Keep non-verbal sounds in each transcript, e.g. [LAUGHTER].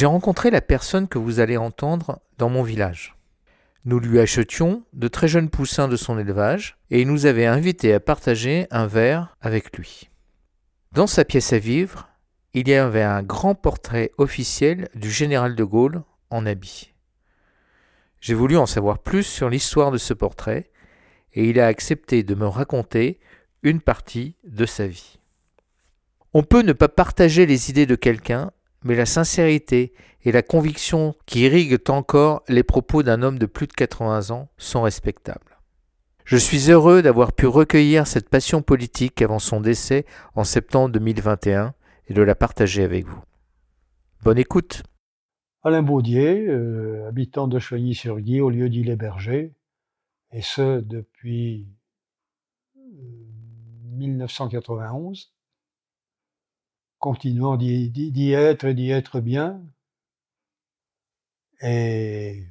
J'ai rencontré la personne que vous allez entendre dans mon village. Nous lui achetions de très jeunes poussins de son élevage et il nous avait invités à partager un verre avec lui. Dans sa pièce à vivre, il y avait un grand portrait officiel du général de Gaulle en habit. J'ai voulu en savoir plus sur l'histoire de ce portrait et il a accepté de me raconter une partie de sa vie. On peut ne pas partager les idées de quelqu'un mais la sincérité et la conviction qui irriguent encore les propos d'un homme de plus de 80 ans sont respectables. Je suis heureux d'avoir pu recueillir cette passion politique avant son décès en septembre 2021 et de la partager avec vous. Bonne écoute. Alain Baudier, euh, habitant de Choigny-sur-Guy, au lieu d'Île Berger, et ce depuis 1991. Continuant d'y être et d'y être bien. Et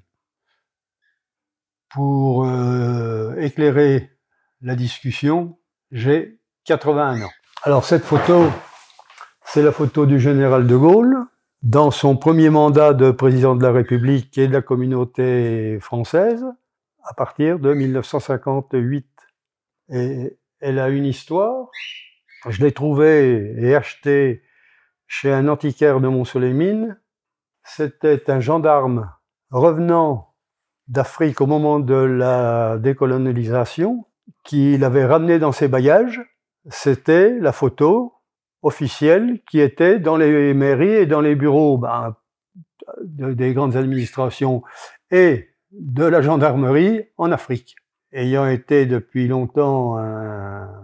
pour euh, éclairer la discussion, j'ai 81 ans. Alors cette photo, c'est la photo du général de Gaulle dans son premier mandat de président de la République et de la communauté française à partir de 1958. Et elle a une histoire je l'ai trouvé et acheté chez un antiquaire de Montsolémine. C'était un gendarme revenant d'Afrique au moment de la décolonisation qui l'avait ramené dans ses bagages. C'était la photo officielle qui était dans les mairies et dans les bureaux ben, des grandes administrations et de la gendarmerie en Afrique. Ayant été depuis longtemps un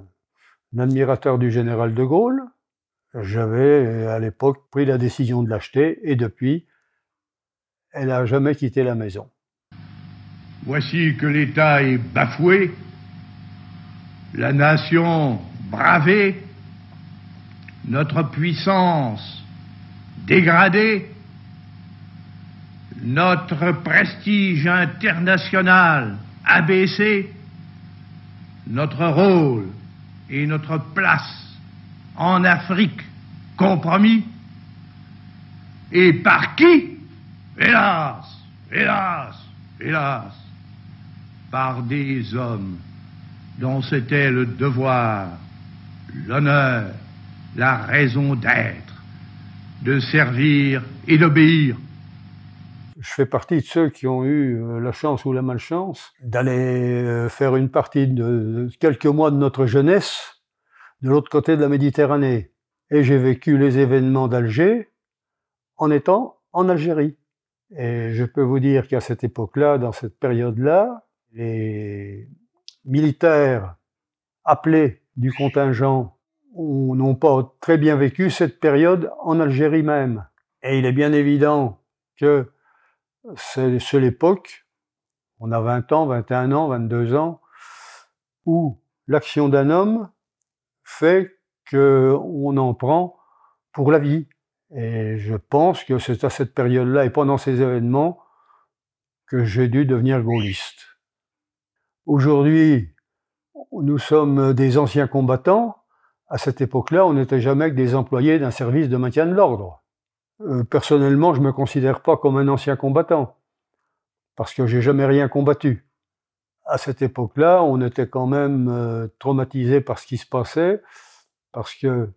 admirateur du général de Gaulle. J'avais à l'époque pris la décision de l'acheter et depuis, elle n'a jamais quitté la maison. Voici que l'État est bafoué, la nation bravée, notre puissance dégradée, notre prestige international abaissé, notre rôle et notre place en Afrique compromis Et par qui? Hélas, hélas, hélas, par des hommes dont c'était le devoir, l'honneur, la raison d'être, de servir et d'obéir. Je fais partie de ceux qui ont eu euh, la chance ou la malchance d'aller euh, faire une partie de quelques mois de notre jeunesse de l'autre côté de la Méditerranée. Et j'ai vécu les événements d'Alger en étant en Algérie. Et je peux vous dire qu'à cette époque-là, dans cette période-là, les militaires appelés du contingent n'ont pas très bien vécu cette période en Algérie même. Et il est bien évident que c'est l'époque, on a 20 ans, 21 ans, 22 ans, où l'action d'un homme fait qu'on en prend pour la vie. Et je pense que c'est à cette période-là et pendant ces événements que j'ai dû devenir gaulliste. Aujourd'hui, nous sommes des anciens combattants. À cette époque-là, on n'était jamais que des employés d'un service de maintien de l'ordre. Euh, personnellement, je ne me considère pas comme un ancien combattant, parce que j'ai jamais rien combattu. À cette époque-là, on était quand même euh, traumatisé par ce qui se passait, parce que,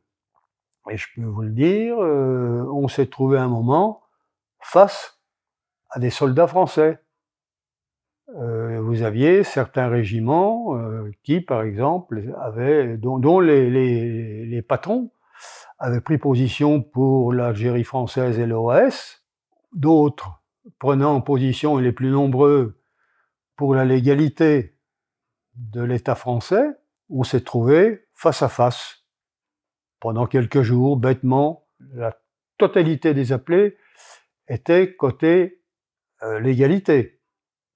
et je peux vous le dire, euh, on s'est trouvé un moment face à des soldats français. vous aviez certains régiments qui, par exemple, avaient, dont, les patrons avaient pris position pour l'Algérie française et l'OAS, d'autres prenant position, et les plus nombreux, pour la légalité de l'État français, on s'est trouvé face à face. Pendant quelques jours, bêtement, la totalité des appelés était côté euh, légalité.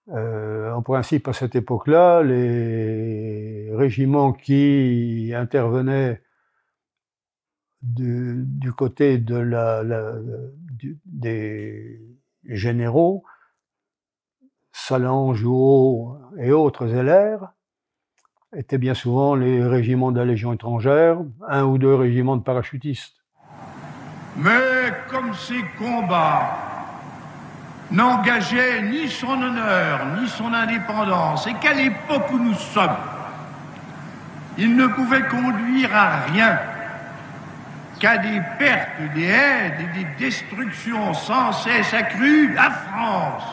Euh, en principe, à cette époque-là, les régiments qui intervenaient du, côté des généraux, Salange, et autres LR, étaient bien souvent les régiments de la Légion étrangère, un ou deux régiments de parachutistes. Mais comme ces combats n'engageaient ni son honneur, ni son indépendance, et qu'à l'époque où nous sommes, ils ne pouvaient conduire à rien qu'à des pertes, des aides et des destructions sans cesse accrues, la France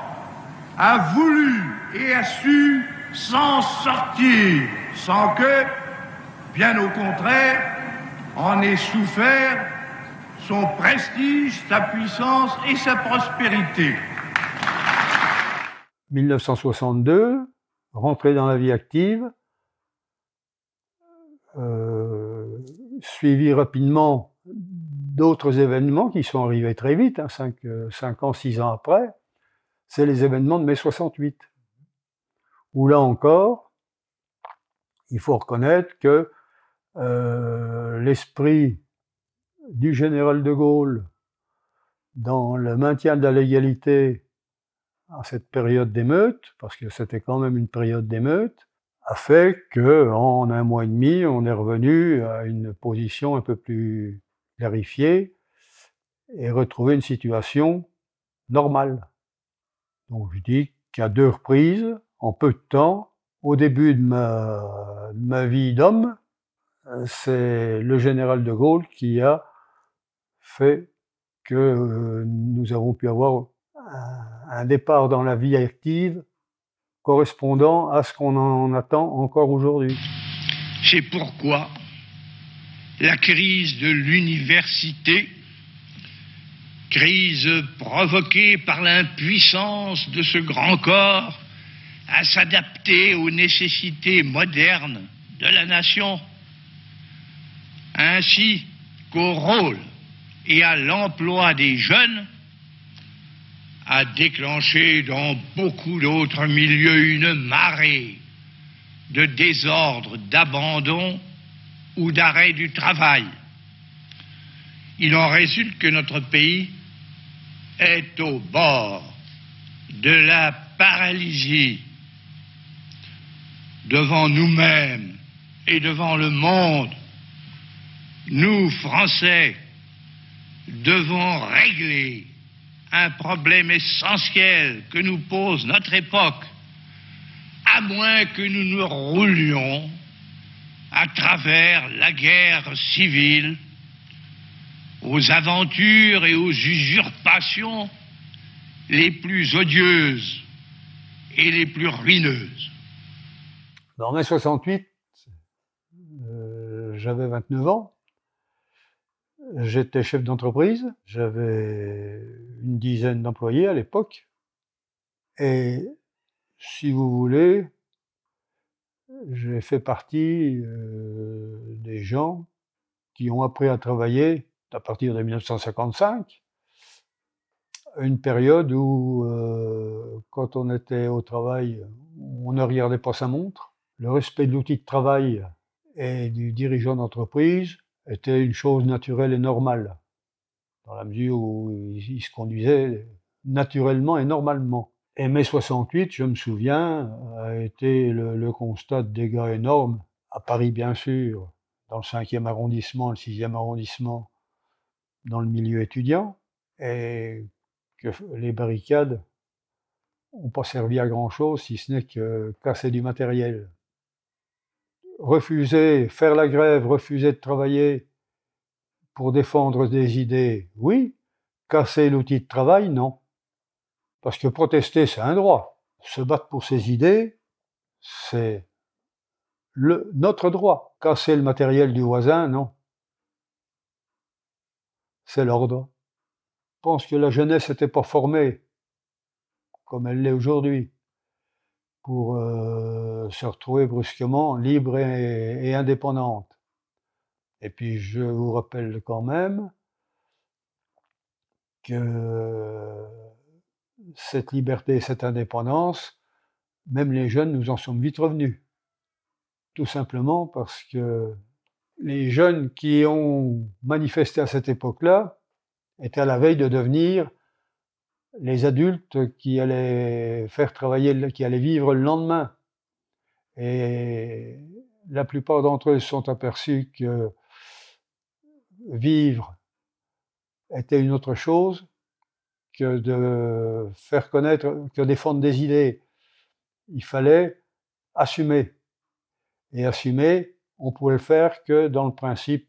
a voulu et a su s'en sortir, sans que, bien au contraire, en ait souffert son prestige, sa puissance et sa prospérité. 1962, rentré dans la vie active, euh, suivi rapidement d'autres événements qui sont arrivés très vite, 5 hein, ans, 6 ans après, c'est les événements de mai 68, où là encore, il faut reconnaître que euh, l'esprit du général de Gaulle dans le maintien de la légalité à cette période d'émeute, parce que c'était quand même une période d'émeute, a fait que en un mois et demi, on est revenu à une position un peu plus clarifiée et retrouvé une situation normale. Donc je dis qu'à deux reprises, en peu de temps, au début de ma, de ma vie d'homme, c'est le général de Gaulle qui a fait que euh, nous avons pu avoir un départ dans la vie active correspondant à ce qu'on en attend encore aujourd'hui. C'est pourquoi la crise de l'université, crise provoquée par l'impuissance de ce grand corps à s'adapter aux nécessités modernes de la nation, ainsi qu'au rôle et à l'emploi des jeunes, a déclenché dans beaucoup d'autres milieux une marée de désordre, d'abandon ou d'arrêt du travail. Il en résulte que notre pays est au bord de la paralysie devant nous-mêmes et devant le monde. Nous, Français, devons régler un problème essentiel que nous pose notre époque, à moins que nous nous roulions à travers la guerre civile, aux aventures et aux usurpations les plus odieuses et les plus ruineuses. En mai 68, euh, j'avais 29 ans. J'étais chef d'entreprise, j'avais une dizaine d'employés à l'époque. Et si vous voulez, j'ai fait partie des gens qui ont appris à travailler à partir de 1955, une période où, quand on était au travail, on ne regardait pas sa montre. Le respect de l'outil de travail et du dirigeant d'entreprise était une chose naturelle et normale, dans la mesure où il se conduisait naturellement et normalement. Et mai 68, je me souviens, a été le, constat de dégâts énormes, à Paris bien sûr, dans le 5e arrondissement, le 6e arrondissement, dans le milieu étudiant, et que les barricades n'ont pas servi à grand-chose, si ce n'est que casser du matériel refuser, faire la grève, refuser de travailler pour défendre des idées, oui. Casser l'outil de travail, non. Parce que protester, c'est un droit. Se battre pour ses idées, c'est notre droit. Casser le matériel du voisin, non. C'est l'ordre. Je pense que la jeunesse n'était pas formée comme elle l'est aujourd'hui pour euh, se retrouver brusquement libre et, indépendante. Et puis je vous rappelle quand même que cette liberté et cette indépendance, même les jeunes nous en sommes vite revenus. Tout simplement parce que les jeunes qui ont manifesté à cette époque-là étaient à la veille de devenir les adultes qui allaient faire travailler, qui allaient vivre le lendemain. Et la plupart d'entre eux se sont aperçus que vivre était une autre chose de faire connaître, que défendre des idées. Il fallait assumer. Et assumer, on pouvait le faire que dans le principe,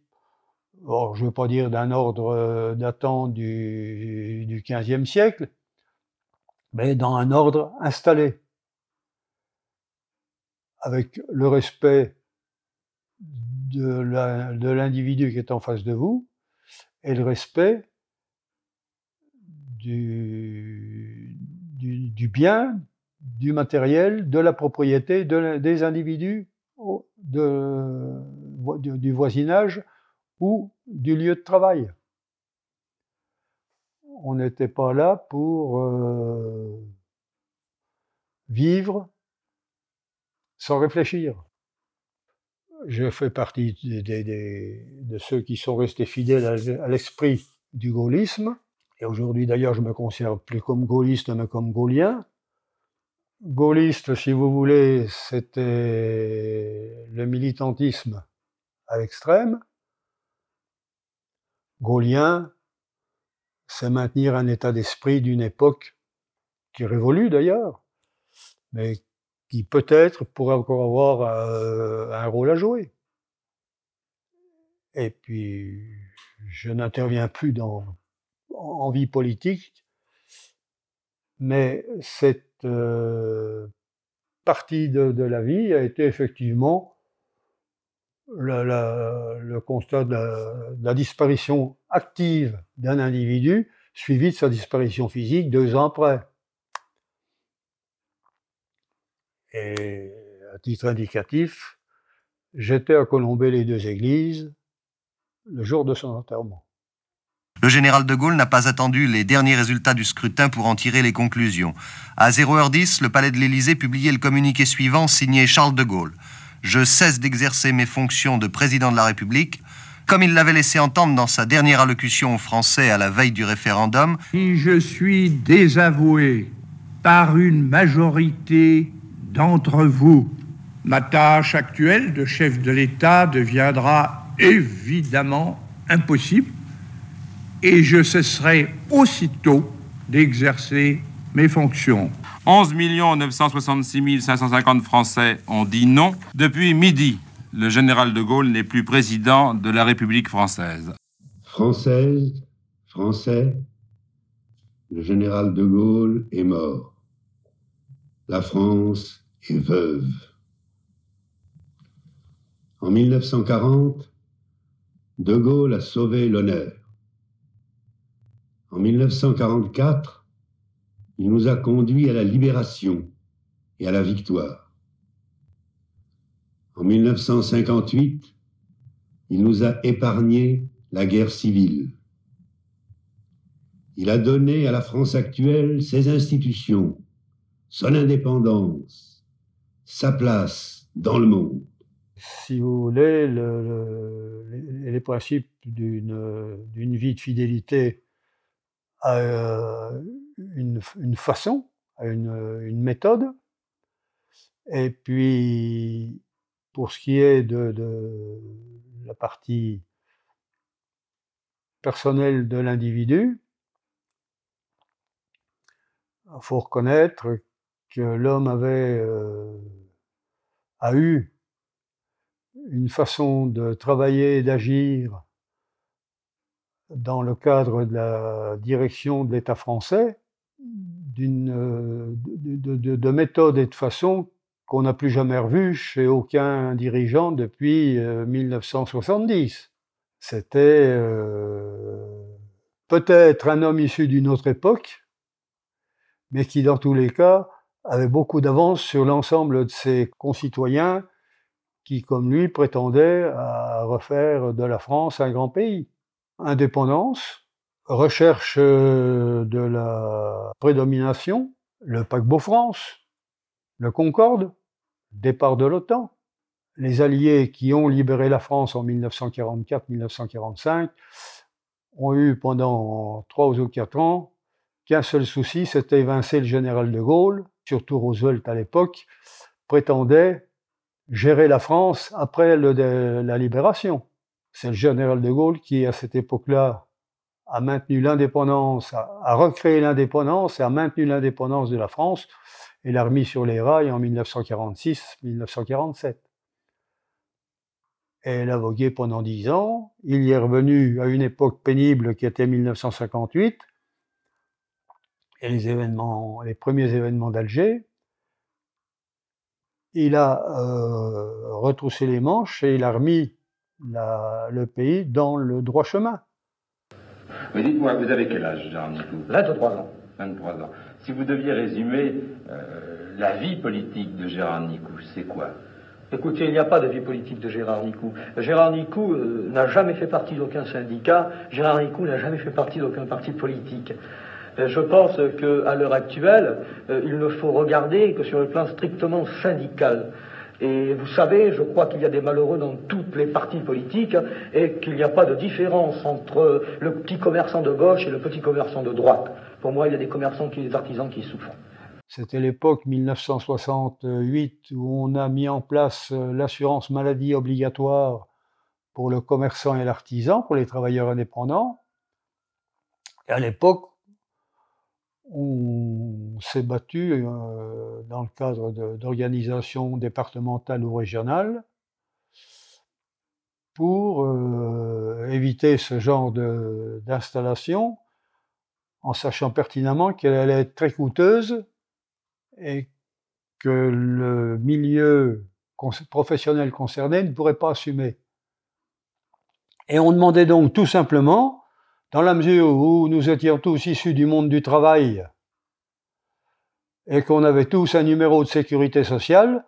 je ne veux pas dire d'un ordre euh, datant du, du XVe siècle, mais dans un ordre installé, avec le respect de l'individu qui est en face de vous et le respect du, du, bien, du matériel, de la propriété des individus du voisinage ou du lieu de travail. On n'était pas là pour euh, vivre sans réfléchir. Je fais partie de ceux qui sont restés fidèles à l'esprit du gaullisme. Et aujourd'hui, d'ailleurs, je me considère plus comme gaulliste, mais comme gaullien. Gaulliste, si vous voulez, c'était le militantisme à l'extrême. Gaullien, c'est maintenir un état d'esprit d'une époque qui révolue d'ailleurs, mais qui peut-être pourrait encore avoir euh, un rôle à jouer. Et puis, je n'interviens plus dans, en vie politique, mais cette euh, partie de, la vie a été effectivement le constat de la, disparition active d'un individu suivi de sa disparition physique deux ans après. Et à titre indicatif, j'étais à colomber les deux églises le jour de son enterrement. Le général de Gaulle n'a pas attendu les derniers résultats du scrutin pour en tirer les conclusions. À 0h10, le palais de l'Élysée publiait le communiqué suivant signé Charles de Gaulle. Je cesse d'exercer mes fonctions de président de la République. Comme il l'avait laissé entendre dans sa dernière allocution aux Français à la veille du référendum. Si je suis désavoué par une majorité d'entre vous, ma tâche actuelle de chef de l'État deviendra évidemment impossible et je cesserai aussitôt d'exercer mes fonctions. 11 966 550 Français ont dit non. Depuis midi, le général de Gaulle n'est plus président de la République française. Française, Français, le général de Gaulle est mort. La France est veuve. En 1940, de Gaulle a sauvé l'honneur. En 1944, il nous a conduits à la libération et à la victoire. En 1958, il nous a épargné la guerre civile. Il a donné à la France actuelle ses institutions, son indépendance, sa place dans le monde. Si vous voulez, les principes d'une vie de fidélité à une, façon, à une, méthode. Et puis, pour ce qui est de, la partie personnelle de l'individu, il faut reconnaître que l'homme avait a eu une façon de travailler et d'agir dans le cadre de la direction de l'État français, d'une, euh, de, de, méthode et de façon qu'on n'a plus jamais revue chez aucun dirigeant depuis 1970. Euh, C'était euh, peut-être un homme issu d'une autre époque, mais qui dans tous les cas avait beaucoup d'avance sur l'ensemble de ses concitoyens qui, comme lui, prétendaient à refaire de la France un grand pays indépendance, recherche euh, de la prédomination, le paquebot France, le Concorde, départ de l'OTAN. Les Alliés qui ont libéré la France en 1944-1945 ont eu pendant trois ou quatre ans qu'un seul souci, c'était évincer le général de Gaulle, surtout Roosevelt à l'époque, prétendait gérer la France après la libération. C'est le général de Gaulle qui, à cette époque-là, a maintenu l'indépendance, a, recréé l'indépendance et a maintenu l'indépendance de la France et l'a remis sur les rails en 1946-1947. Elle a vogué pendant dix ans. Il y est revenu à une époque pénible qui était 1958 et les premiers événements d'Alger. Il a euh, retroussé les manches et il a remis le pays dans le droit chemin. Mais dites-moi, vous avez quel âge, Jean Nicou 23 ans. 23 ans. Si vous deviez résumer euh, la vie politique de Gérard Nicou, c'est quoi? Écoutez, il n'y a pas de vie politique de Gérard Nicou. Gérard Nicou euh, n'a jamais fait partie d'aucun syndicat. Gérard Nicou n'a jamais fait partie d'aucun parti politique. Euh, je pense qu'à l'heure actuelle, euh, il ne faut regarder que sur le plan strictement syndical. Et vous savez, je crois qu'il y a des malheureux dans toutes les partis politiques et qu'il n'y a pas de différence entre le petit commerçant de gauche et le petit commerçant de droite. Pour moi, il y a des commerçants qui, des artisans qui souffrent. C'était l'époque 1968 où on a mis en place euh, l'assurance maladie obligatoire pour le commerçant et l'artisan, pour les travailleurs indépendants. Et à l'époque, on s'est battu euh, dans le cadre d'organisations départementales ou régionales pour euh, éviter ce genre d'installation en sachant pertinemment qu'elle allait être très coûteuse et que le milieu professionnel concerné ne pourrait pas assumer. Et on demandait donc tout simplement, dans la mesure où nous étions tous issus du monde du travail et qu'on avait tous un numéro de sécurité sociale,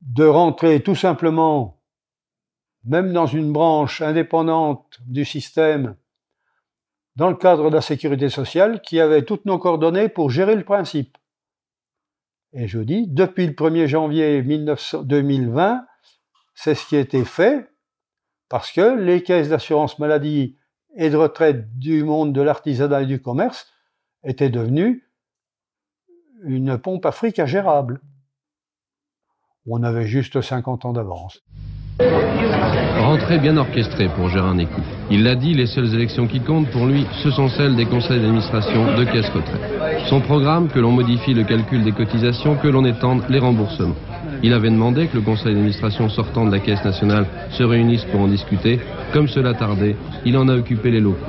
de rentrer tout simplement, même dans une branche indépendante du système, dans le cadre de la sécurité sociale, qui avait toutes nos coordonnées pour gérer le principe. Et je dis, depuis le 1er janvier 2020, c'est ce qui a été fait, parce que les caisses d'assurance maladie et de retraite du monde de l'artisanat et du commerce étaient devenues une pompe à fric. On avait juste 50 ans d'avance. Rentrée bien orchestrée pour Gérard Nécou. Il l'a dit, les seules élections qui comptent pour lui, ce sont celles des conseils d'administration de caisse retraite. Son programme, que l'on modifie le calcul des cotisations, que l'on étende les remboursements. Il avait demandé que le conseil d'administration sortant de la caisse nationale se réunisse pour en discuter. Comme cela tardait, il en a occupé les locaux.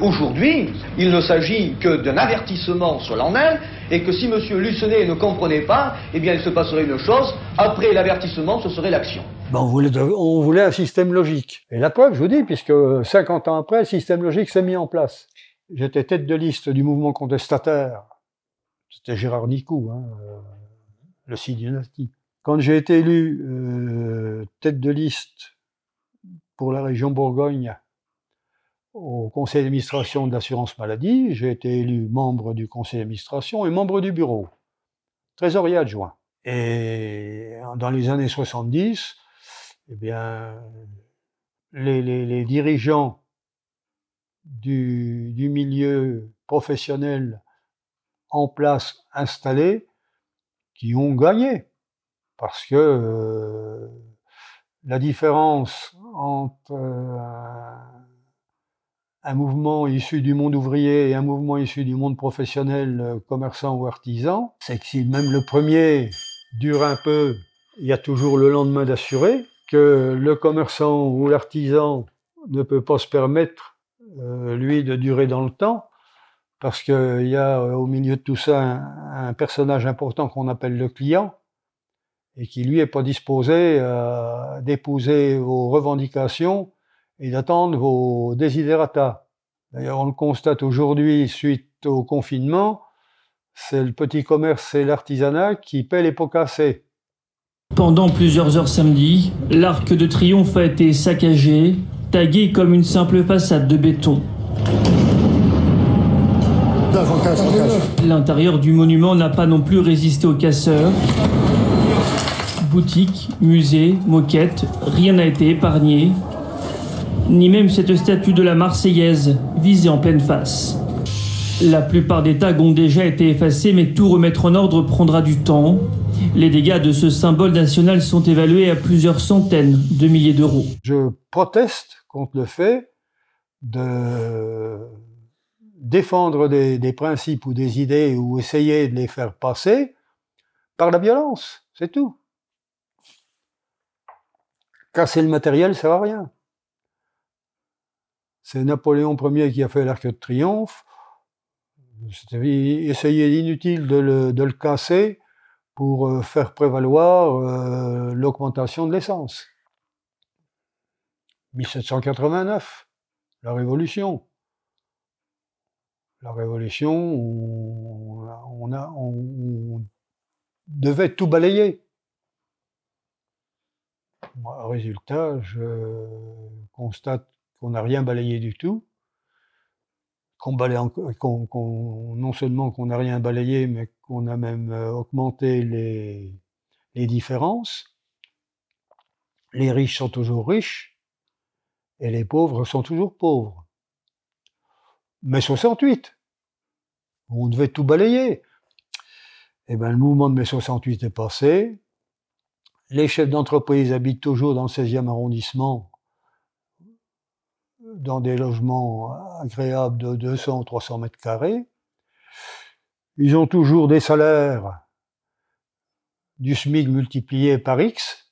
Aujourd'hui, il ne s'agit que d'un avertissement solennel et que si M. Lucenay ne comprenait pas, eh bien il se passerait une chose, après l'avertissement, ce serait l'action. Ben, on, voulait, on voulait un système logique. Et la preuve, je vous dis, puisque 50 ans après, le système logique s'est mis en place. J'étais tête de liste du mouvement contestataire. C'était Gérard Nicou, hein, euh, le site dynastie. Quand j'ai été élu euh, tête de liste pour la région Bourgogne au conseil d'administration de l'assurance maladie. J'ai été élu membre du conseil d'administration et membre du bureau, trésorier adjoint. Et dans les années 70, eh bien, les, dirigeants du, milieu professionnel en place, installés, qui ont gagné. Parce que euh, la différence entre euh, un mouvement issu du monde ouvrier et un mouvement issu du monde professionnel, euh, commerçant ou artisan, c'est que si même le premier dure un peu, il y a toujours le lendemain d'assurer, que le commerçant ou l'artisan ne peut pas se permettre, lui, de durer dans le temps, parce qu'il y a euh, au milieu de tout ça un, personnage important qu'on appelle le client, et qui lui est pas disposé d'épouser vos revendications et d'attendre vos desiderata. D'ailleurs, on le constate aujourd'hui suite au confinement, c'est le petit commerce et l'artisanat qui paient les pots cassés. Pendant plusieurs heures samedi, l'arc de triomphe a été saccagé, tagué comme une simple façade de béton. L'intérieur du monument n'a pas non plus résisté aux casseurs. Boutiques, musées, moquettes, rien n'a été épargné ni même cette statue de la Marseillaise visée en pleine face. La plupart des tags ont déjà été effacés, mais tout remettre en ordre prendra du temps. Les dégâts de ce symbole national sont évalués à plusieurs centaines de milliers d'euros. Je proteste contre le fait de défendre des, principes ou des idées ou essayer de les faire passer par la violence, c'est tout. Casser le matériel, ça sert à rien. C'est Napoléon Ier qui a fait l'arc de triomphe. Essayer l'inutile de le, de le, casser pour euh, faire prévaloir euh, l'augmentation de l'essence. 1789, la Révolution. La Révolution, on, devait tout balayer. Résultat, je constate qu'on n'a rien balayé du tout, non seulement qu'on n'a rien balayé, mais qu'on a même euh, augmenté les différences. Les riches sont toujours riches et les pauvres sont toujours pauvres. Mais 68, on devait tout balayer. Eh bien, le mouvement de mai 68 est passé. Les chefs d'entreprise habitent toujours dans le 16e arrondissement, dans des logements agréables de 200 ou 300 mètres carrés. Ils ont toujours des salaires du SMIC multiplié par X.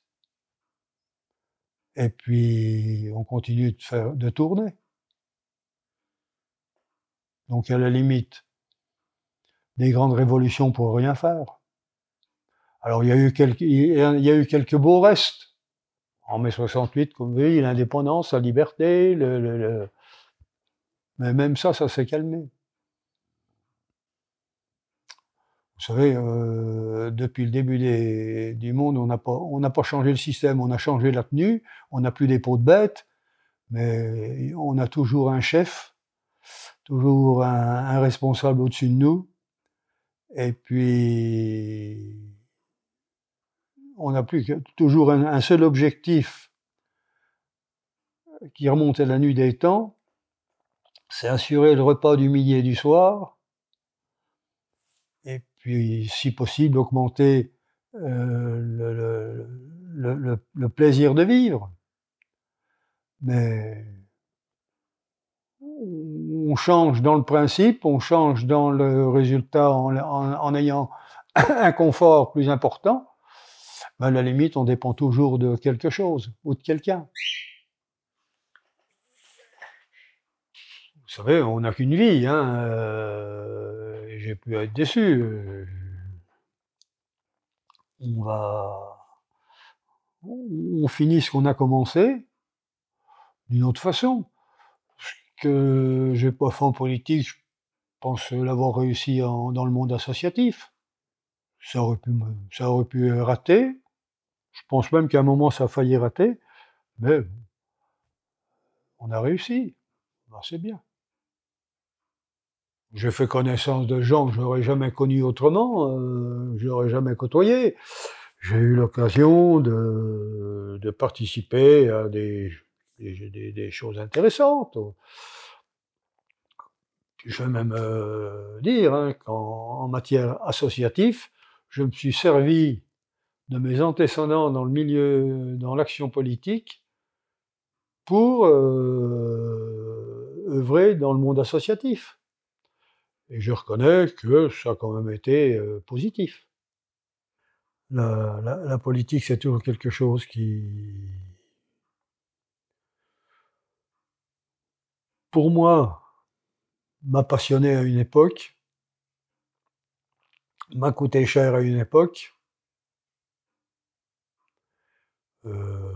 Et puis, on continue de tourner. Donc, à la limite, des grandes révolutions pour rien faire. Alors il y a eu quelques, beaux restes. En mai 68, comme vous voyez, l'indépendance, la liberté, mais même ça, ça s'est calmé. Vous savez, euh, depuis le début du monde, on n'a pas, changé le système, on a changé la tenue, on n'a plus des pots de bêtes, mais on a toujours un chef, toujours un, responsable au-dessus de nous, et puis, on n'a plus que toujours un, seul objectif qui remonte à la nuit des temps, c'est assurer le repas du midi et du soir, et puis, si possible, augmenter euh, le, le, plaisir de vivre. Mais on change dans le principe, on change dans le résultat en, ayant [COUGHS] un confort plus important, ben à la limite, on dépend toujours de quelque chose ou de quelqu'un. Vous savez, on n'a qu'une vie, hein, euh, j'ai pu être déçu. On va. On finit ce qu'on a commencé d'une autre façon que j'ai pas fait en politique, je pense l'avoir réussi dans le monde associatif. Ça aurait pu, ça aurait pu rater. Je pense même qu'à un moment ça a failli rater, mais on a réussi. Ben, c'est bien. J'ai fait connaissance de gens que je n'aurais jamais connus autrement, euh, je n'aurais jamais côtoyé. J'ai eu l'occasion de, participer à des, des, choses intéressantes. Je vais même euh, dire hein, qu'en matière associative, je me suis servi de mes antécédents dans le milieu, dans l'action politique, pour euh, œuvrer dans le monde associatif. Et je reconnais que ça a quand même été euh, positif. La politique, c'est toujours quelque chose qui, pour moi, m'a passionné à une époque, m'a coûté cher à une époque. Euh,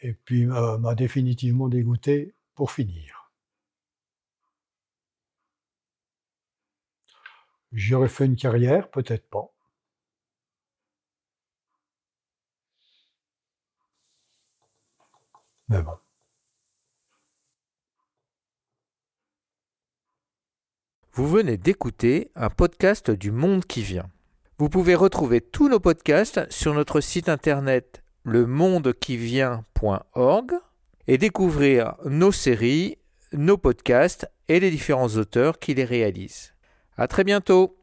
et puis m'a définitivement dégoûté pour finir. J'aurais fait une carrière, peut-être pas. Mais bon. Vous venez d'écouter un podcast du Monde qui vient. Vous pouvez retrouver tous nos podcasts sur notre site internet lemondequivient.org et découvrir nos séries, nos podcasts et les différents auteurs qui les réalisent. À très bientôt!